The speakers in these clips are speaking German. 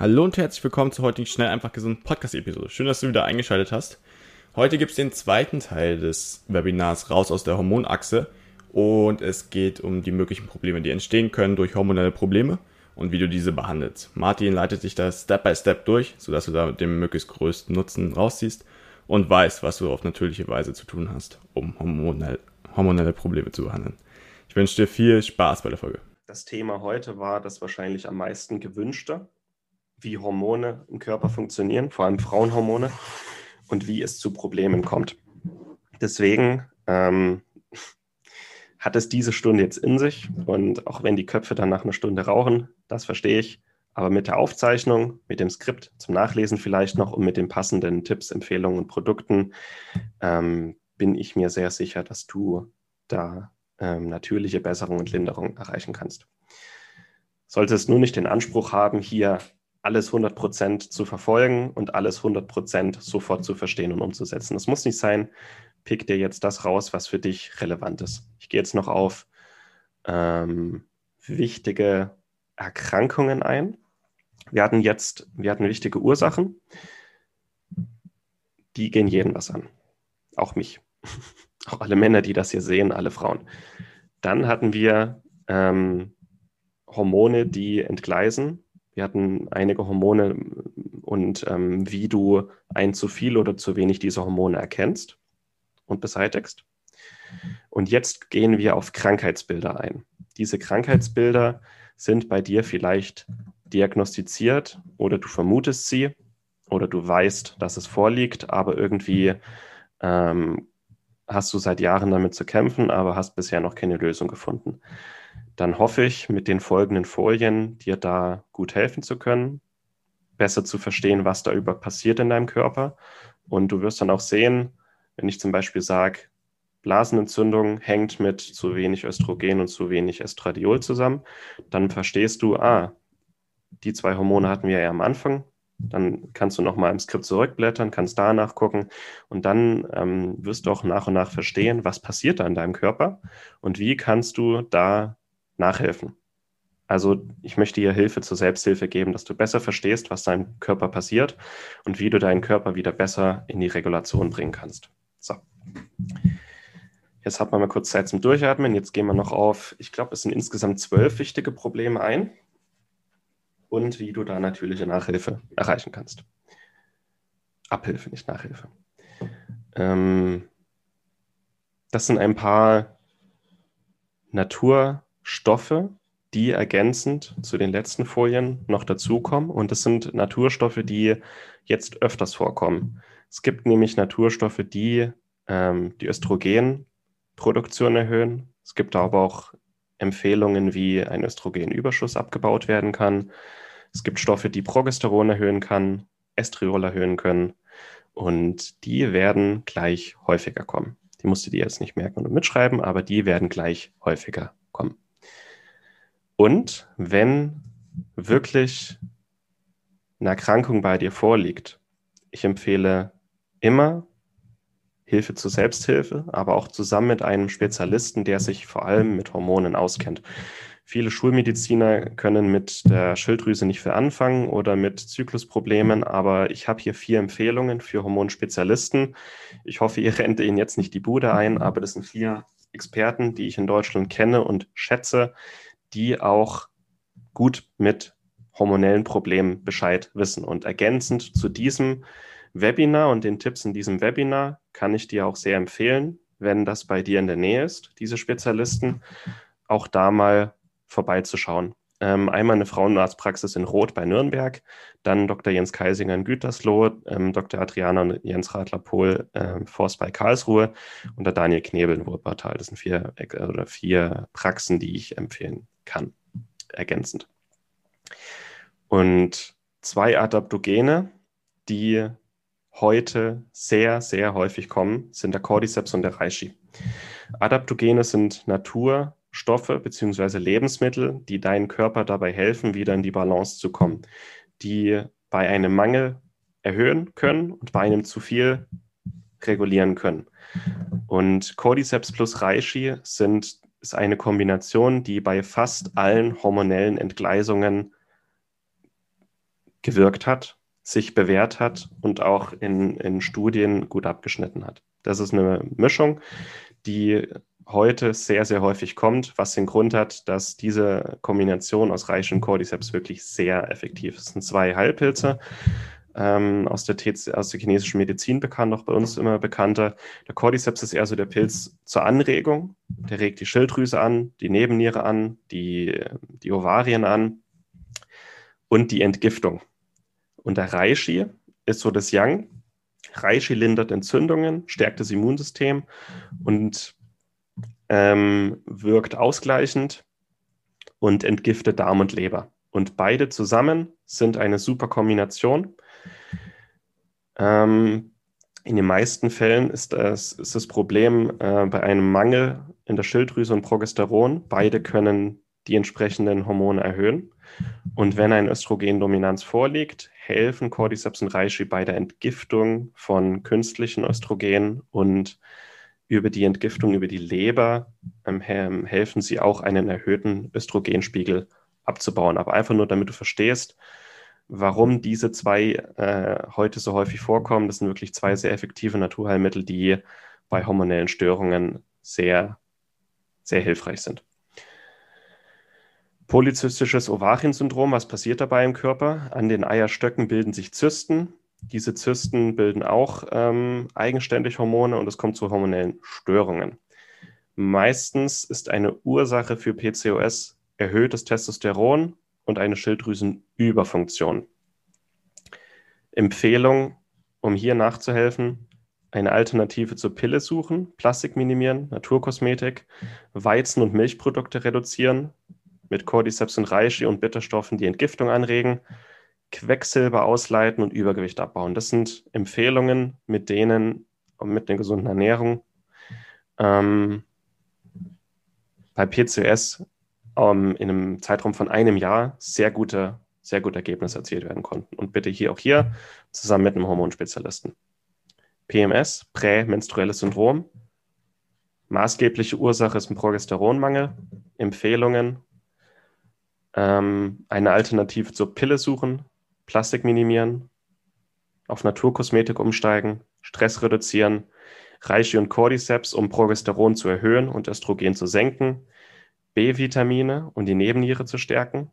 Hallo und herzlich willkommen zur heutigen Schnell einfach gesunden Podcast-Episode. Schön, dass du wieder eingeschaltet hast. Heute gibt es den zweiten Teil des Webinars Raus aus der Hormonachse und es geht um die möglichen Probleme, die entstehen können durch hormonelle Probleme und wie du diese behandelst. Martin leitet dich da Step by Step durch, sodass du da den möglichst größten Nutzen rausziehst und weißt, was du auf natürliche Weise zu tun hast, um hormonell, hormonelle Probleme zu behandeln. Ich wünsche dir viel Spaß bei der Folge. Das Thema heute war das wahrscheinlich am meisten gewünschte wie Hormone im Körper funktionieren, vor allem Frauenhormone, und wie es zu Problemen kommt. Deswegen ähm, hat es diese Stunde jetzt in sich. Und auch wenn die Köpfe dann nach einer Stunde rauchen, das verstehe ich. Aber mit der Aufzeichnung, mit dem Skript zum Nachlesen vielleicht noch und mit den passenden Tipps, Empfehlungen und Produkten ähm, bin ich mir sehr sicher, dass du da ähm, natürliche Besserung und Linderung erreichen kannst. Solltest nur nicht den Anspruch haben, hier alles 100% zu verfolgen und alles 100% sofort zu verstehen und umzusetzen. Das muss nicht sein, pick dir jetzt das raus, was für dich relevant ist. Ich gehe jetzt noch auf ähm, wichtige Erkrankungen ein. Wir hatten jetzt, wir hatten wichtige Ursachen, die gehen jeden was an. Auch mich. Auch alle Männer, die das hier sehen, alle Frauen. Dann hatten wir ähm, Hormone, die entgleisen, wir hatten einige Hormone und ähm, wie du ein zu viel oder zu wenig dieser Hormone erkennst und beseitigst. Und jetzt gehen wir auf Krankheitsbilder ein. Diese Krankheitsbilder sind bei dir vielleicht diagnostiziert oder du vermutest sie oder du weißt, dass es vorliegt, aber irgendwie ähm, hast du seit Jahren damit zu kämpfen, aber hast bisher noch keine Lösung gefunden dann hoffe ich, mit den folgenden Folien dir da gut helfen zu können, besser zu verstehen, was da über passiert in deinem Körper. Und du wirst dann auch sehen, wenn ich zum Beispiel sage, Blasenentzündung hängt mit zu wenig Östrogen und zu wenig Estradiol zusammen, dann verstehst du, ah, die zwei Hormone hatten wir ja am Anfang. Dann kannst du nochmal im Skript zurückblättern, kannst da nachgucken und dann ähm, wirst du auch nach und nach verstehen, was passiert da in deinem Körper und wie kannst du da nachhelfen. Also ich möchte dir Hilfe zur Selbsthilfe geben, dass du besser verstehst, was deinem Körper passiert und wie du deinen Körper wieder besser in die Regulation bringen kannst. So. Jetzt hat man mal kurz Zeit zum Durchatmen. Jetzt gehen wir noch auf, ich glaube, es sind insgesamt zwölf wichtige Probleme ein und wie du da natürliche Nachhilfe erreichen kannst. Abhilfe, nicht Nachhilfe. Ähm, das sind ein paar Natur- Stoffe, die ergänzend zu den letzten Folien noch dazukommen. Und das sind Naturstoffe, die jetzt öfters vorkommen. Es gibt nämlich Naturstoffe, die ähm, die Östrogenproduktion erhöhen. Es gibt aber auch Empfehlungen, wie ein Östrogenüberschuss abgebaut werden kann. Es gibt Stoffe, die Progesteron erhöhen kann, Estriol erhöhen können. Und die werden gleich häufiger kommen. Die musst du dir jetzt nicht merken und mitschreiben, aber die werden gleich häufiger. Und wenn wirklich eine Erkrankung bei dir vorliegt, ich empfehle immer Hilfe zur Selbsthilfe, aber auch zusammen mit einem Spezialisten, der sich vor allem mit Hormonen auskennt. Viele Schulmediziner können mit der Schilddrüse nicht viel anfangen oder mit Zyklusproblemen, aber ich habe hier vier Empfehlungen für Hormonspezialisten. Ich hoffe, ihr rennt Ihnen jetzt nicht die Bude ein, aber das sind vier Experten, die ich in Deutschland kenne und schätze, die auch gut mit hormonellen Problemen Bescheid wissen. Und ergänzend zu diesem Webinar und den Tipps in diesem Webinar kann ich dir auch sehr empfehlen, wenn das bei dir in der Nähe ist, diese Spezialisten, auch da mal vorbeizuschauen. Ähm, einmal eine Frauenarztpraxis in Roth bei Nürnberg, dann Dr. Jens Kaisinger in Gütersloh, ähm, Dr. Adriana und Jens Radler-Pohl äh, Forst bei Karlsruhe und der Daniel Knebel in Wuppertal. Das sind vier, äh, oder vier Praxen, die ich empfehlen kann, ergänzend. Und zwei Adaptogene, die heute sehr, sehr häufig kommen, sind der Cordyceps und der Reishi. Adaptogene sind Naturstoffe bzw. Lebensmittel, die deinen Körper dabei helfen, wieder in die Balance zu kommen, die bei einem Mangel erhöhen können und bei einem zu viel regulieren können. Und Cordyceps plus Reishi sind, ist eine Kombination, die bei fast allen hormonellen Entgleisungen gewirkt hat, sich bewährt hat und auch in, in Studien gut abgeschnitten hat. Das ist eine Mischung, die heute sehr, sehr häufig kommt, was den Grund hat, dass diese Kombination aus Reishi und Cordyceps wirklich sehr effektiv ist. Es sind zwei Heilpilze, ähm, aus, der aus der chinesischen Medizin bekannt, auch bei uns immer bekannter. Der Cordyceps ist eher so der Pilz zur Anregung. Der regt die Schilddrüse an, die Nebenniere an, die, die Ovarien an und die Entgiftung. Und der Reishi ist so das Yang. Reishi lindert Entzündungen, stärkt das Immunsystem und ähm, wirkt ausgleichend und entgiftet Darm und Leber. Und beide zusammen sind eine super Kombination. Ähm, in den meisten Fällen ist das, ist das Problem äh, bei einem Mangel in der Schilddrüse und Progesteron. Beide können die entsprechenden Hormone erhöhen. Und wenn eine Östrogendominanz vorliegt, helfen Cordyceps und Reishi bei der Entgiftung von künstlichen Östrogenen und über die Entgiftung über die Leber ähm, helfen sie auch einen erhöhten Östrogenspiegel abzubauen. Aber einfach nur, damit du verstehst, warum diese zwei äh, heute so häufig vorkommen. Das sind wirklich zwei sehr effektive Naturheilmittel, die bei hormonellen Störungen sehr, sehr hilfreich sind. Polyzystisches Ovariensyndrom, was passiert dabei im Körper? An den Eierstöcken bilden sich Zysten. Diese Zysten bilden auch ähm, eigenständig Hormone und es kommt zu hormonellen Störungen. Meistens ist eine Ursache für PCOS erhöhtes Testosteron und eine Schilddrüsenüberfunktion. Empfehlung, um hier nachzuhelfen, eine Alternative zur Pille suchen, Plastik minimieren, Naturkosmetik, Weizen- und Milchprodukte reduzieren, mit Cordyceps und Reishi und Bitterstoffen die Entgiftung anregen, Quecksilber ausleiten und Übergewicht abbauen. Das sind Empfehlungen, mit denen, mit einer gesunden Ernährung, ähm, bei PCOS ähm, in einem Zeitraum von einem Jahr sehr gute, sehr gute Ergebnisse erzielt werden konnten. Und bitte hier auch hier zusammen mit einem Hormonspezialisten. PMS, prämenstruelles Syndrom. Maßgebliche Ursache ist ein Progesteronmangel. Empfehlungen, ähm, eine Alternative zur Pille suchen, Plastik minimieren, auf Naturkosmetik umsteigen, Stress reduzieren, Reishi und Cordyceps, um Progesteron zu erhöhen und Östrogen zu senken, B-Vitamine und die Nebenniere zu stärken.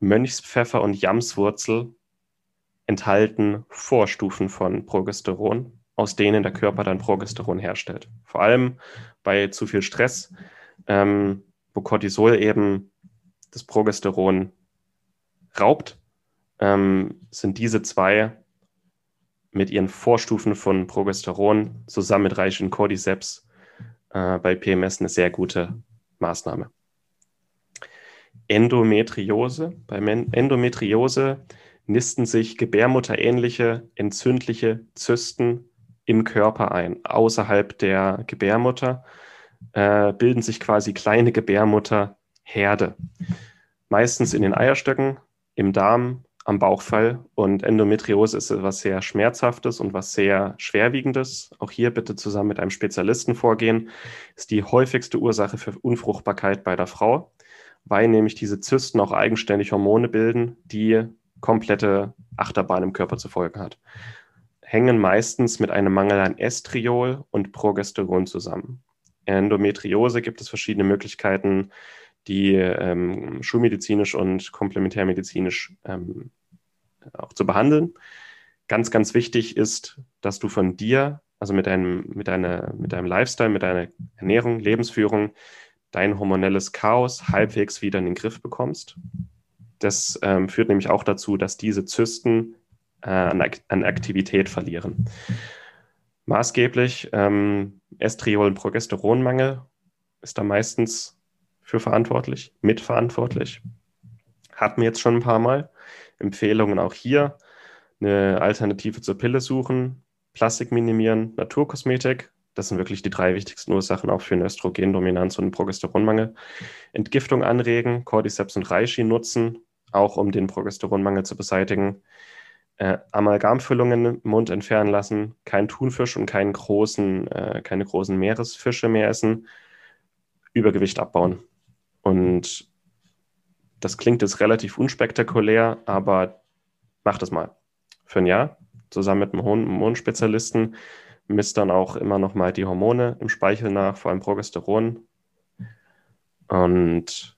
Mönchspfeffer und Jamswurzel enthalten Vorstufen von Progesteron, aus denen der Körper dann Progesteron herstellt. Vor allem bei zu viel Stress, ähm, wo Cortisol eben das Progesteron raubt, ähm, sind diese zwei mit ihren Vorstufen von Progesteron zusammen mit reichen Cordyceps äh, bei PMS eine sehr gute Maßnahme. Endometriose. Bei Endometriose nisten sich gebärmutterähnliche entzündliche Zysten im Körper ein. Außerhalb der Gebärmutter äh, bilden sich quasi kleine Gebärmutterherde. Meistens in den Eierstöcken, im Darm, am Bauchfall. Und Endometriose ist etwas sehr Schmerzhaftes und was sehr Schwerwiegendes. Auch hier bitte zusammen mit einem Spezialisten vorgehen. Ist die häufigste Ursache für Unfruchtbarkeit bei der Frau weil nämlich diese Zysten auch eigenständig Hormone bilden, die komplette Achterbahn im Körper zu folgen hat. Hängen meistens mit einem Mangel an Estriol und Progesteron zusammen. Endometriose gibt es verschiedene Möglichkeiten, die ähm, schulmedizinisch und komplementärmedizinisch ähm, auch zu behandeln. Ganz, ganz wichtig ist, dass du von dir, also mit deinem, mit deiner, mit deinem Lifestyle, mit deiner Ernährung, Lebensführung, dein hormonelles Chaos halbwegs wieder in den Griff bekommst. Das ähm, führt nämlich auch dazu, dass diese Zysten äh, an, Aktivität verlieren. Maßgeblich ähm, Estriol- und Progesteronmangel ist da meistens für verantwortlich, mitverantwortlich. Hatten wir jetzt schon ein paar Mal. Empfehlungen auch hier. eine Alternative zur Pille suchen, Plastik minimieren, Naturkosmetik. Das sind wirklich die drei wichtigsten Ursachen auch für eine Östrogendominanz und einen Progesteronmangel. Entgiftung anregen, Cordyceps und Reishi nutzen, auch um den Progesteronmangel zu beseitigen. Äh, Amalgamfüllungen im Mund entfernen lassen, kein Thunfisch und keinen großen, äh, keine großen Meeresfische mehr essen, Übergewicht abbauen. Und das klingt jetzt relativ unspektakulär, aber mach das mal für ein Jahr zusammen mit einem Hormonspezialisten, misst dann auch immer noch mal die Hormone im Speichel nach, vor allem Progesteron. Und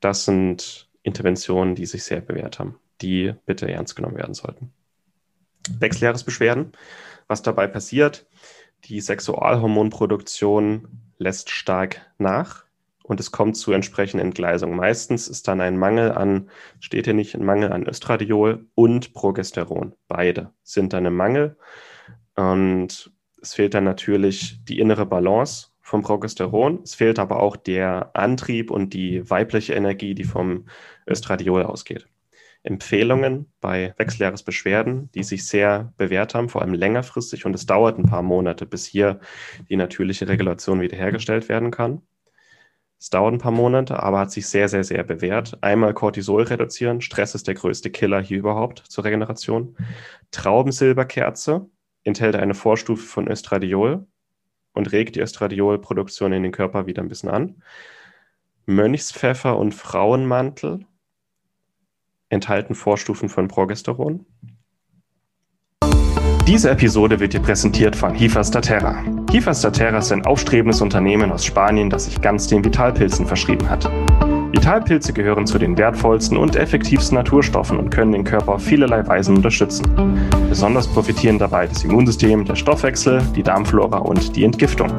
das sind Interventionen, die sich sehr bewährt haben, die bitte ernst genommen werden sollten. Wechseljahresbeschwerden. Was dabei passiert, die Sexualhormonproduktion lässt stark nach und es kommt zu entsprechenden Entgleisungen. Meistens ist dann ein Mangel an, steht hier nicht, ein Mangel an Östradiol und Progesteron. Beide sind dann im Mangel. Und es fehlt dann natürlich die innere Balance vom Progesteron. Es fehlt aber auch der Antrieb und die weibliche Energie, die vom Östradiol ausgeht. Empfehlungen bei Wechseljahresbeschwerden, die sich sehr bewährt haben, vor allem längerfristig. Und es dauert ein paar Monate, bis hier die natürliche Regulation wiederhergestellt werden kann. Es dauert ein paar Monate, aber hat sich sehr, sehr, sehr bewährt. Einmal Cortisol reduzieren. Stress ist der größte Killer hier überhaupt zur Regeneration. Traubensilberkerze enthält eine Vorstufe von Östradiol und regt die Östradiolproduktion in den Körper wieder ein bisschen an. Mönchspfeffer und Frauenmantel enthalten Vorstufen von Progesteron. Diese Episode wird dir präsentiert von Hifastaterra. Hifastaterra ist ein aufstrebendes Unternehmen aus Spanien, das sich ganz den Vitalpilzen verschrieben hat. Vitalpilze gehören zu den wertvollsten und effektivsten Naturstoffen und können den Körper auf vielerlei Weisen unterstützen. Besonders profitieren dabei das Immunsystem, der Stoffwechsel, die Darmflora und die Entgiftung.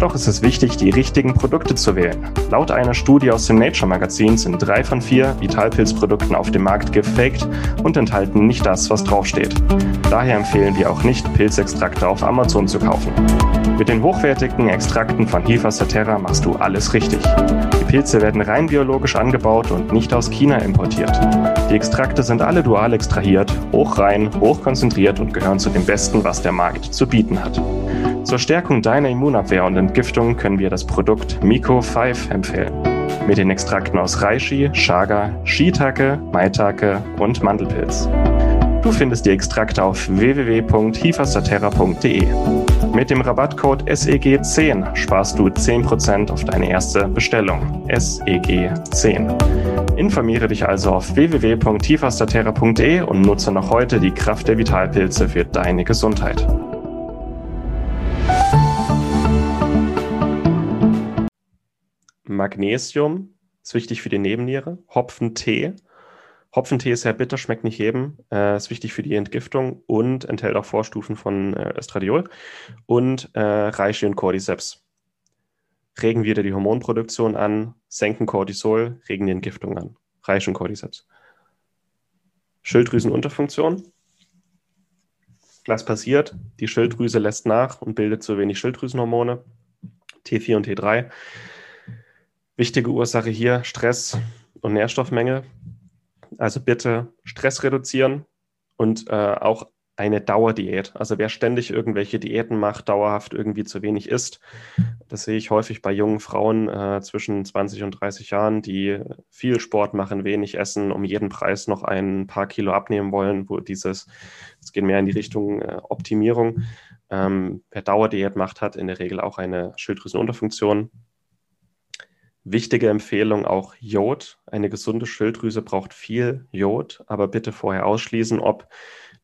Doch ist es wichtig, die richtigen Produkte zu wählen. Laut einer Studie aus dem Nature Magazin sind drei von vier Vitalpilzprodukten auf dem Markt gefaked und enthalten nicht das, was draufsteht. Daher empfehlen wir auch nicht, Pilzextrakte auf Amazon zu kaufen. Mit den hochwertigen Extrakten von Hifa Saterra machst du alles richtig. Pilze werden rein biologisch angebaut und nicht aus China importiert. Die Extrakte sind alle dual extrahiert, hochrein, hochkonzentriert und gehören zu dem Besten, was der Markt zu bieten hat. Zur Stärkung deiner Immunabwehr und Entgiftung können wir das Produkt Miko 5 empfehlen. Mit den Extrakten aus Reishi, Chaga, Shiitake, Maitake und Mandelpilz. Du findest die Extrakte auf www.hifastaterra.de. Mit dem Rabattcode SEG10 sparst du 10% auf deine erste Bestellung. SEG10. Informiere dich also auf www.hifastaterra.de und nutze noch heute die Kraft der Vitalpilze für deine Gesundheit. Magnesium ist wichtig für die Nebenniere. Hopfentee. Hopfentee ist sehr bitter, schmeckt nicht jedem. Äh, ist wichtig für die Entgiftung und enthält auch Vorstufen von äh, Östradiol. Und äh, Reishi und Cordyceps regen wieder die Hormonproduktion an, senken Cortisol, regen die Entgiftung an. Reishi und Cordyceps. Schilddrüsenunterfunktion. Was passiert? Die Schilddrüse lässt nach und bildet zu wenig Schilddrüsenhormone, T4 und T3. Wichtige Ursache hier Stress und Nährstoffmenge. Also bitte Stress reduzieren und äh, auch eine Dauerdiät. Also wer ständig irgendwelche Diäten macht, dauerhaft irgendwie zu wenig isst, das sehe ich häufig bei jungen Frauen äh, zwischen 20 und 30 Jahren, die viel Sport machen, wenig essen, um jeden Preis noch ein paar Kilo abnehmen wollen, wo dieses, es geht mehr in die Richtung äh, Optimierung. Ähm, wer Dauerdiät macht, hat in der Regel auch eine Schilddrüsenunterfunktion Wichtige Empfehlung auch Jod. Eine gesunde Schilddrüse braucht viel Jod, aber bitte vorher ausschließen, ob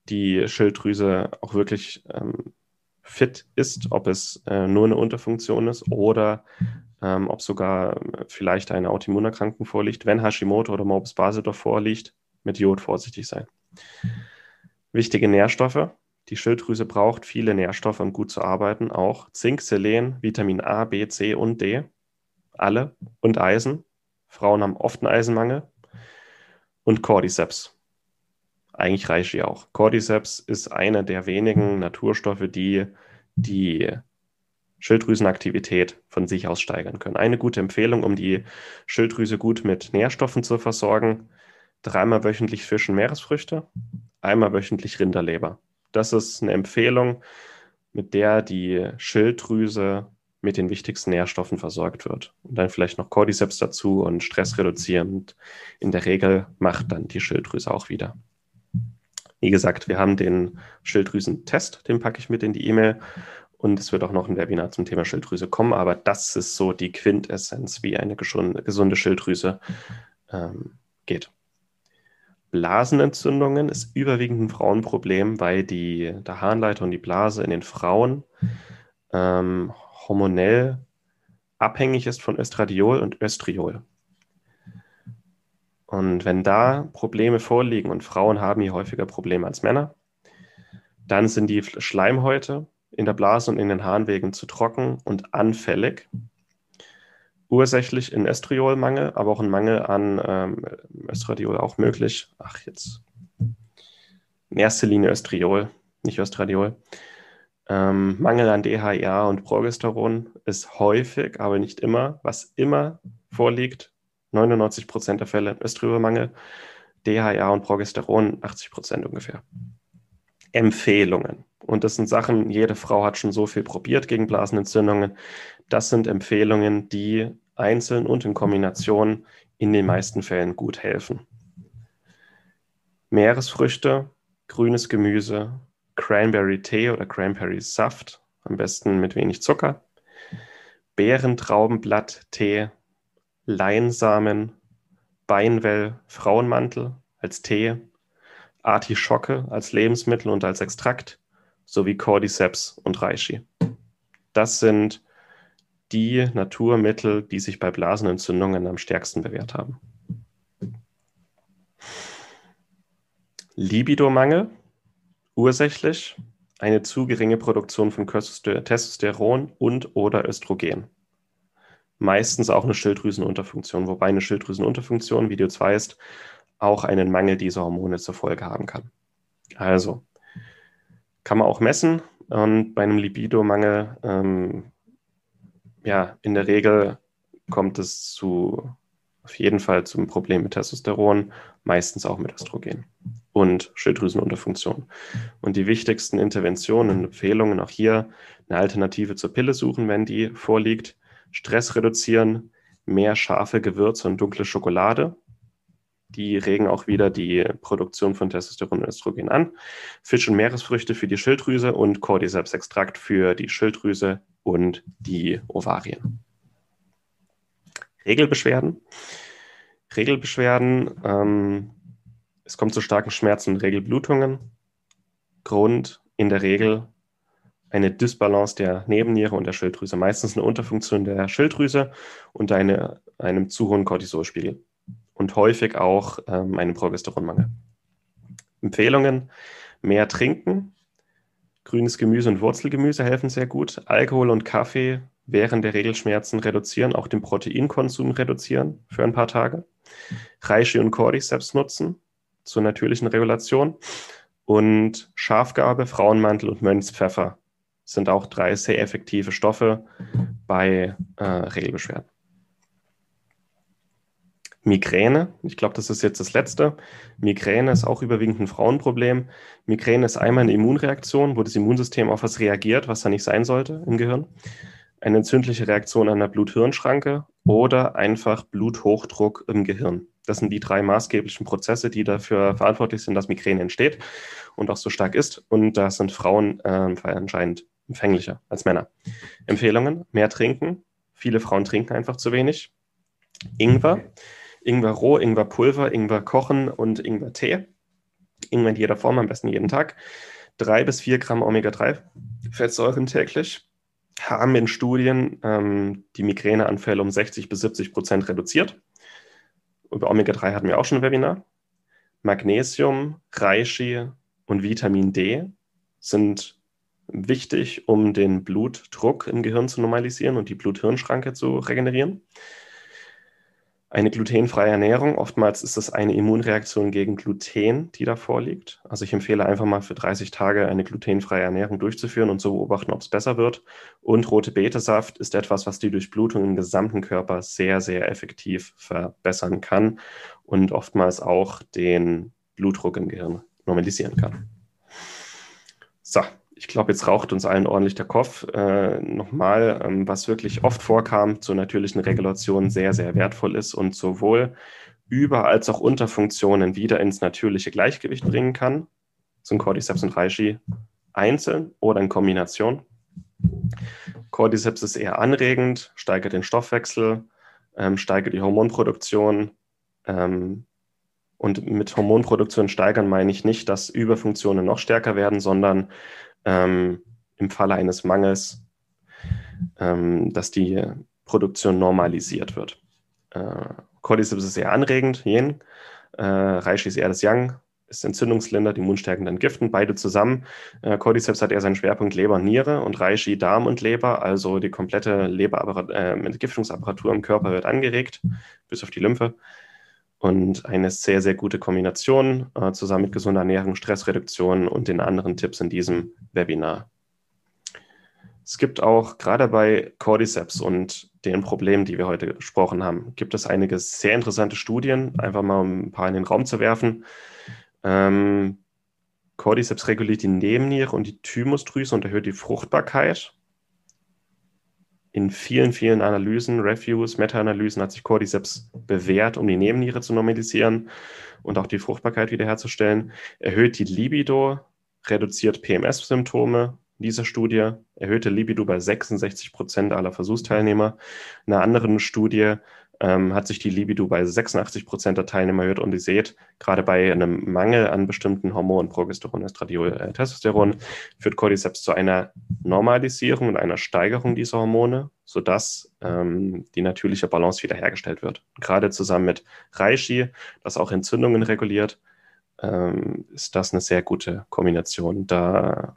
die Schilddrüse auch wirklich ähm, fit ist, ob es äh, nur eine Unterfunktion ist oder ähm, ob sogar vielleicht eine Autoimmunerkrankung vorliegt. Wenn Hashimoto oder Morbus Basedorf vorliegt, mit Jod vorsichtig sein. Wichtige Nährstoffe. Die Schilddrüse braucht viele Nährstoffe, um gut zu arbeiten, auch Zink, Selen, Vitamin A, B, C und D alle und Eisen. Frauen haben oft einen Eisenmangel. Und Cordyceps. Eigentlich Reishi auch. Cordyceps ist einer der wenigen Naturstoffe, die die Schilddrüsenaktivität von sich aus steigern können. Eine gute Empfehlung, um die Schilddrüse gut mit Nährstoffen zu versorgen. Dreimal wöchentlich Fisch und Meeresfrüchte, einmal wöchentlich Rinderleber. Das ist eine Empfehlung, mit der die Schilddrüse mit den wichtigsten Nährstoffen versorgt wird. Und dann vielleicht noch Cordyceps dazu und Stress reduzieren. in der Regel macht dann die Schilddrüse auch wieder. Wie gesagt, wir haben den Schilddrüsentest, den packe ich mit in die E-Mail. Und es wird auch noch ein Webinar zum Thema Schilddrüse kommen, aber das ist so die Quintessenz, wie eine gesunde Schilddrüse ähm, geht. Blasenentzündungen ist überwiegend ein Frauenproblem, weil die, der Harnleiter und die Blase in den Frauen ähm, hormonell abhängig ist von Östradiol und Östriol. Und wenn da Probleme vorliegen und Frauen haben hier häufiger Probleme als Männer, dann sind die Schleimhäute in der Blase und in den Harnwegen zu trocken und anfällig. Ursächlich in Östriolmangel, aber auch ein Mangel an ähm, Östradiol auch möglich. Ach, jetzt. In erster Linie Östriol, nicht Östradiol. Ähm, Mangel an DHEA und Progesteron ist häufig, aber nicht immer. Was immer vorliegt, 99 Prozent der Fälle Östriolmangel, DHEA und Progesteron 80 Prozent ungefähr. Empfehlungen. Und das sind Sachen, jede Frau hat schon so viel probiert gegen Blasenentzündungen. Das sind Empfehlungen, die einzeln und in Kombination in den meisten Fällen gut helfen. Meeresfrüchte, grünes Gemüse, Cranberry-Tee oder Cranberry-Saft, am besten mit wenig Zucker, Beerentraubenblatt-Tee, Leinsamen, Beinwell, Frauenmantel als Tee, Artischocke als Lebensmittel und als Extrakt sowie Cordyceps und Reishi. Das sind die Naturmittel, die sich bei Blasenentzündungen am stärksten bewährt haben. Libidomangel Ursächlich eine zu geringe Produktion von Testosteron und oder Östrogen. Meistens auch eine Schilddrüsenunterfunktion, wobei eine Schilddrüsenunterfunktion, wie du jetzt weißt, auch einen Mangel dieser Hormone zur Folge haben kann. Also, kann man auch messen und bei einem Libidomangel, ähm, ja, in der Regel kommt es zu, auf jeden Fall zum Problem mit Testosteron, meistens auch mit Östrogen und Schilddrüsenunterfunktion. Und die wichtigsten Interventionen und Empfehlungen auch hier eine Alternative zur Pille suchen, wenn die vorliegt. Stress reduzieren, mehr scharfe Gewürze und dunkle Schokolade. Die regen auch wieder die Produktion von Testosteron und Östrogen an. Fisch- und Meeresfrüchte für die Schilddrüse und Cordyceps-Extrakt für die Schilddrüse und die Ovarien. Regelbeschwerden. Regelbeschwerden ähm, es kommt zu starken Schmerzen und Regelblutungen. Grund in der Regel eine Dysbalance der Nebenniere und der Schilddrüse, meistens eine Unterfunktion der Schilddrüse und eine, einem zu hohen Cortisolspiegel. Und häufig auch ähm, einen Progesteronmangel. Empfehlungen: mehr trinken, grünes Gemüse und Wurzelgemüse helfen sehr gut, Alkohol und Kaffee während der Regelschmerzen reduzieren, auch den Proteinkonsum reduzieren für ein paar Tage, Reishi und Cordyceps nutzen, zur natürlichen Regulation. Und Schafgarbe, Frauenmantel und Mönchspfeffer sind auch drei sehr effektive Stoffe bei äh, Regelbeschwerden. Migräne, ich glaube, das ist jetzt das letzte. Migräne ist auch überwiegend ein Frauenproblem. Migräne ist einmal eine Immunreaktion, wo das Immunsystem auf was reagiert, was da nicht sein sollte im Gehirn. Eine entzündliche Reaktion an der Blut-Hirn-Schranke oder einfach Bluthochdruck im Gehirn. Das sind die drei maßgeblichen Prozesse, die dafür verantwortlich sind, dass Migräne entsteht und auch so stark ist. Und da sind Frauen äh, anscheinend empfänglicher als Männer. Empfehlungen: mehr trinken. Viele Frauen trinken einfach zu wenig. Ingwer, Ingwer roh, Ingwer Pulver, Ingwer kochen und Ingwer Tee. Ingwer in jeder Form, am besten jeden Tag. Drei bis vier Gramm Omega-3-Fettsäuren täglich haben in Studien ähm, die Migräneanfälle um 60 bis 70 Prozent reduziert. Über Omega-3 hatten wir auch schon ein Webinar. Magnesium, Reishi und Vitamin D sind wichtig, um den Blutdruck im Gehirn zu normalisieren und die Blut-Hirn-Schranke zu regenerieren eine glutenfreie Ernährung. Oftmals ist es eine Immunreaktion gegen Gluten, die da vorliegt. Also ich empfehle einfach mal für 30 Tage eine glutenfreie Ernährung durchzuführen und zu beobachten, ob es besser wird. Und rote Betesaft ist etwas, was die Durchblutung im gesamten Körper sehr, sehr effektiv verbessern kann und oftmals auch den Blutdruck im Gehirn normalisieren kann. So, ich glaube, jetzt raucht uns allen ordentlich der Kopf. Äh, Nochmal, ähm, was wirklich oft vorkam zur natürlichen Regulation sehr, sehr wertvoll ist und sowohl über- als auch Unterfunktionen wieder ins natürliche Gleichgewicht bringen kann, sind Cordyceps und Reishi einzeln oder in Kombination. Cordyceps ist eher anregend, steigert den Stoffwechsel, ähm, steigert die Hormonproduktion. Ähm, und mit Hormonproduktion steigern meine ich nicht, dass Überfunktionen noch stärker werden, sondern ähm, im Falle eines Mangels, ähm, dass die Produktion normalisiert wird. Äh, Cordyceps ist eher anregend, Yin. Äh, Reishi ist eher das Yang, ist Entzündungsländer, die immunstärkenden Giften, beide zusammen. Äh, Cordyceps hat eher seinen Schwerpunkt Leber Niere und Reishi Darm und Leber, also die komplette Leber äh, im Körper wird angeregt, bis auf die Lymphe. Und eine sehr, sehr gute Kombination äh, zusammen mit gesunder Ernährung, Stressreduktion und den anderen Tipps in diesem Webinar. Es gibt auch gerade bei Cordyceps und den Problemen, die wir heute gesprochen haben, gibt es einige sehr interessante Studien, einfach mal um ein paar in den Raum zu werfen. Ähm, Cordyceps reguliert die Nebenniere und die Thymusdrüse und erhöht die Fruchtbarkeit. In vielen, vielen Analysen, Reviews, Meta-Analysen hat sich Cordyceps bewährt, um die Nebenniere zu normalisieren und auch die Fruchtbarkeit wiederherzustellen. Erhöht die Libido, reduziert PMS-Symptome. In dieser Studie erhöhte Libido bei 66 Prozent aller Versuchsteilnehmer. In einer anderen Studie ähm, hat sich die Libido bei 86 Prozent der Teilnehmer erhöht. Und ihr seht, gerade bei einem Mangel an bestimmten Hormonen, Progesteron, Estradiol, äh, Testosteron, führt Cordyceps zu einer Normalisierung und einer Steigerung dieser Hormone, sodass ähm, die natürliche Balance wiederhergestellt wird. Gerade zusammen mit Reishi, das auch Entzündungen reguliert, ähm, ist das eine sehr gute Kombination. Da